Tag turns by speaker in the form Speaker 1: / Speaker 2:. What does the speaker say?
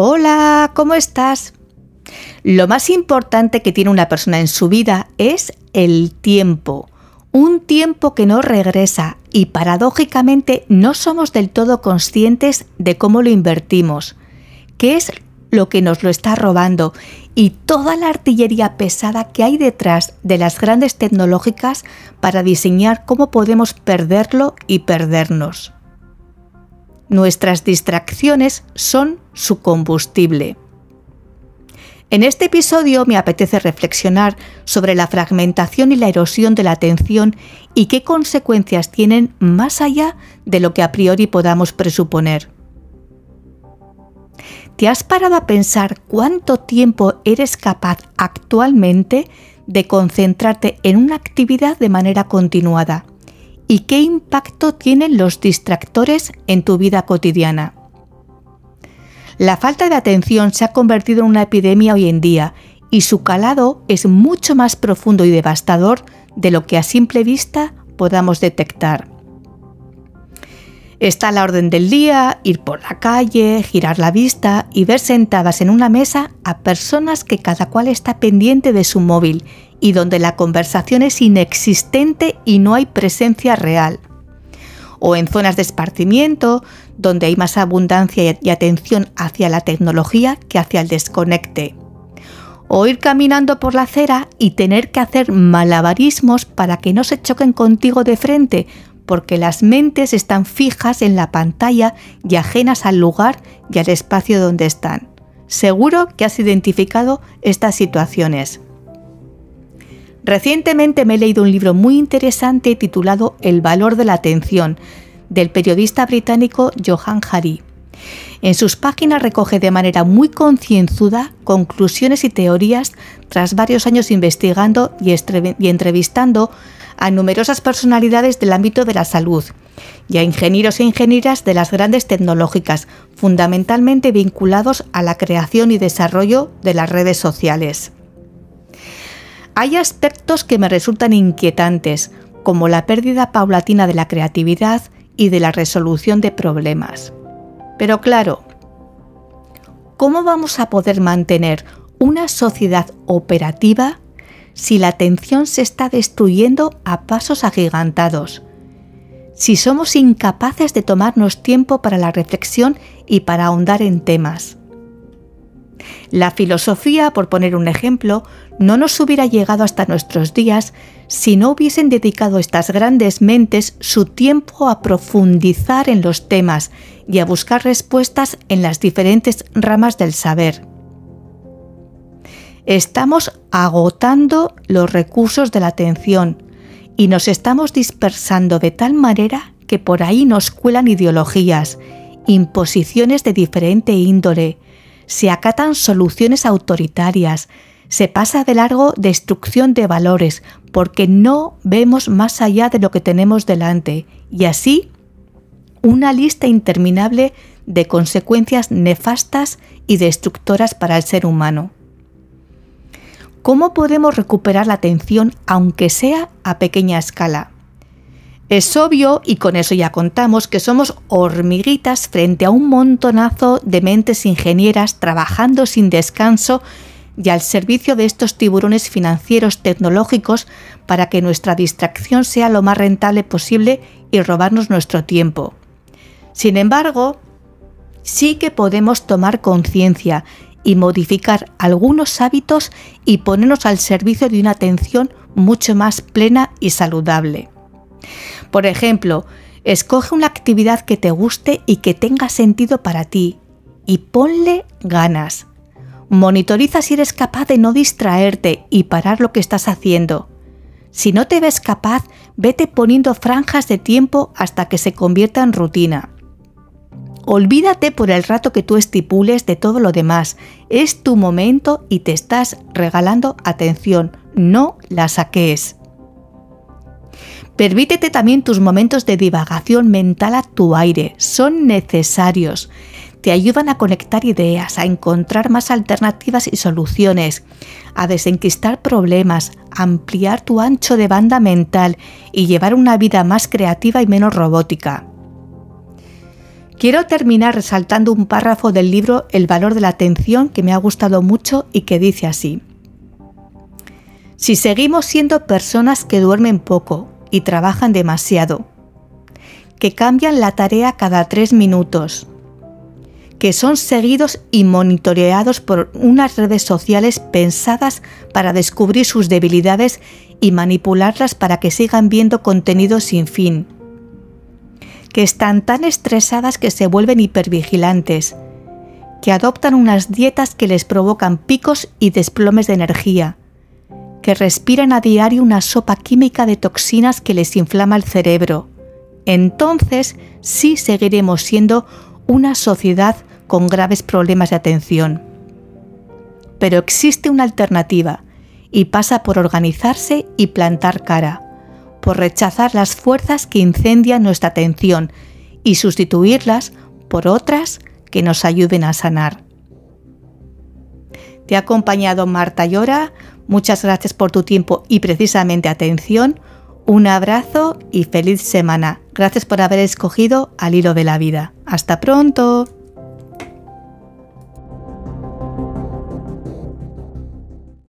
Speaker 1: Hola, ¿cómo estás? Lo más importante que tiene una persona en su vida es el tiempo. Un tiempo que no regresa y paradójicamente no somos del todo conscientes de cómo lo invertimos, qué es lo que nos lo está robando y toda la artillería pesada que hay detrás de las grandes tecnológicas para diseñar cómo podemos perderlo y perdernos. Nuestras distracciones son su combustible. En este episodio me apetece reflexionar sobre la fragmentación y la erosión de la atención y qué consecuencias tienen más allá de lo que a priori podamos presuponer. ¿Te has parado a pensar cuánto tiempo eres capaz actualmente de concentrarte en una actividad de manera continuada? Y qué impacto tienen los distractores en tu vida cotidiana. La falta de atención se ha convertido en una epidemia hoy en día y su calado es mucho más profundo y devastador de lo que a simple vista podamos detectar. Está a la orden del día ir por la calle, girar la vista y ver sentadas en una mesa a personas que cada cual está pendiente de su móvil y donde la conversación es inexistente y no hay presencia real. O en zonas de esparcimiento, donde hay más abundancia y atención hacia la tecnología que hacia el desconecte. O ir caminando por la acera y tener que hacer malabarismos para que no se choquen contigo de frente, porque las mentes están fijas en la pantalla y ajenas al lugar y al espacio donde están. Seguro que has identificado estas situaciones. Recientemente me he leído un libro muy interesante titulado El valor de la atención, del periodista británico Johan Hari. En sus páginas recoge de manera muy concienzuda conclusiones y teorías tras varios años investigando y, entrevistando a numerosas personalidades del ámbito de la salud y a ingenieros e ingenieras de las grandes tecnológicas, fundamentalmente vinculados a la creación y desarrollo de las redes sociales. Hay aspectos que me resultan inquietantes, como la pérdida paulatina de la creatividad y de la resolución de problemas. Pero claro, ¿cómo vamos a poder mantener una sociedad operativa si la atención se está destruyendo a pasos agigantados? Si somos incapaces de tomarnos tiempo para la reflexión y para ahondar en temas. La filosofía, por poner un ejemplo, no nos hubiera llegado hasta nuestros días si no hubiesen dedicado estas grandes mentes su tiempo a profundizar en los temas y a buscar respuestas en las diferentes ramas del saber. Estamos agotando los recursos de la atención y nos estamos dispersando de tal manera que por ahí nos cuelan ideologías, imposiciones de diferente índole, se acatan soluciones autoritarias, se pasa de largo destrucción de valores, porque no vemos más allá de lo que tenemos delante, y así una lista interminable de consecuencias nefastas y destructoras para el ser humano. ¿Cómo podemos recuperar la atención aunque sea a pequeña escala? Es obvio, y con eso ya contamos, que somos hormiguitas frente a un montonazo de mentes ingenieras trabajando sin descanso y al servicio de estos tiburones financieros tecnológicos para que nuestra distracción sea lo más rentable posible y robarnos nuestro tiempo. Sin embargo, sí que podemos tomar conciencia y modificar algunos hábitos y ponernos al servicio de una atención mucho más plena y saludable. Por ejemplo, escoge una actividad que te guste y que tenga sentido para ti y ponle ganas. Monitoriza si eres capaz de no distraerte y parar lo que estás haciendo. Si no te ves capaz, vete poniendo franjas de tiempo hasta que se convierta en rutina. Olvídate por el rato que tú estipules de todo lo demás. Es tu momento y te estás regalando atención, no la saques. Permítete también tus momentos de divagación mental a tu aire, son necesarios. Te ayudan a conectar ideas, a encontrar más alternativas y soluciones, a desenquistar problemas, ampliar tu ancho de banda mental y llevar una vida más creativa y menos robótica. Quiero terminar resaltando un párrafo del libro El valor de la atención que me ha gustado mucho y que dice así. Si seguimos siendo personas que duermen poco y trabajan demasiado, que cambian la tarea cada tres minutos, que son seguidos y monitoreados por unas redes sociales pensadas para descubrir sus debilidades y manipularlas para que sigan viendo contenido sin fin, que están tan estresadas que se vuelven hipervigilantes, que adoptan unas dietas que les provocan picos y desplomes de energía, que respiran a diario una sopa química de toxinas que les inflama el cerebro, entonces sí seguiremos siendo una sociedad con graves problemas de atención. Pero existe una alternativa y pasa por organizarse y plantar cara, por rechazar las fuerzas que incendian nuestra atención y sustituirlas por otras que nos ayuden a sanar. Te ha acompañado Marta Llora, muchas gracias por tu tiempo y precisamente atención, un abrazo y feliz semana. Gracias por haber escogido al hilo de la vida. Hasta pronto.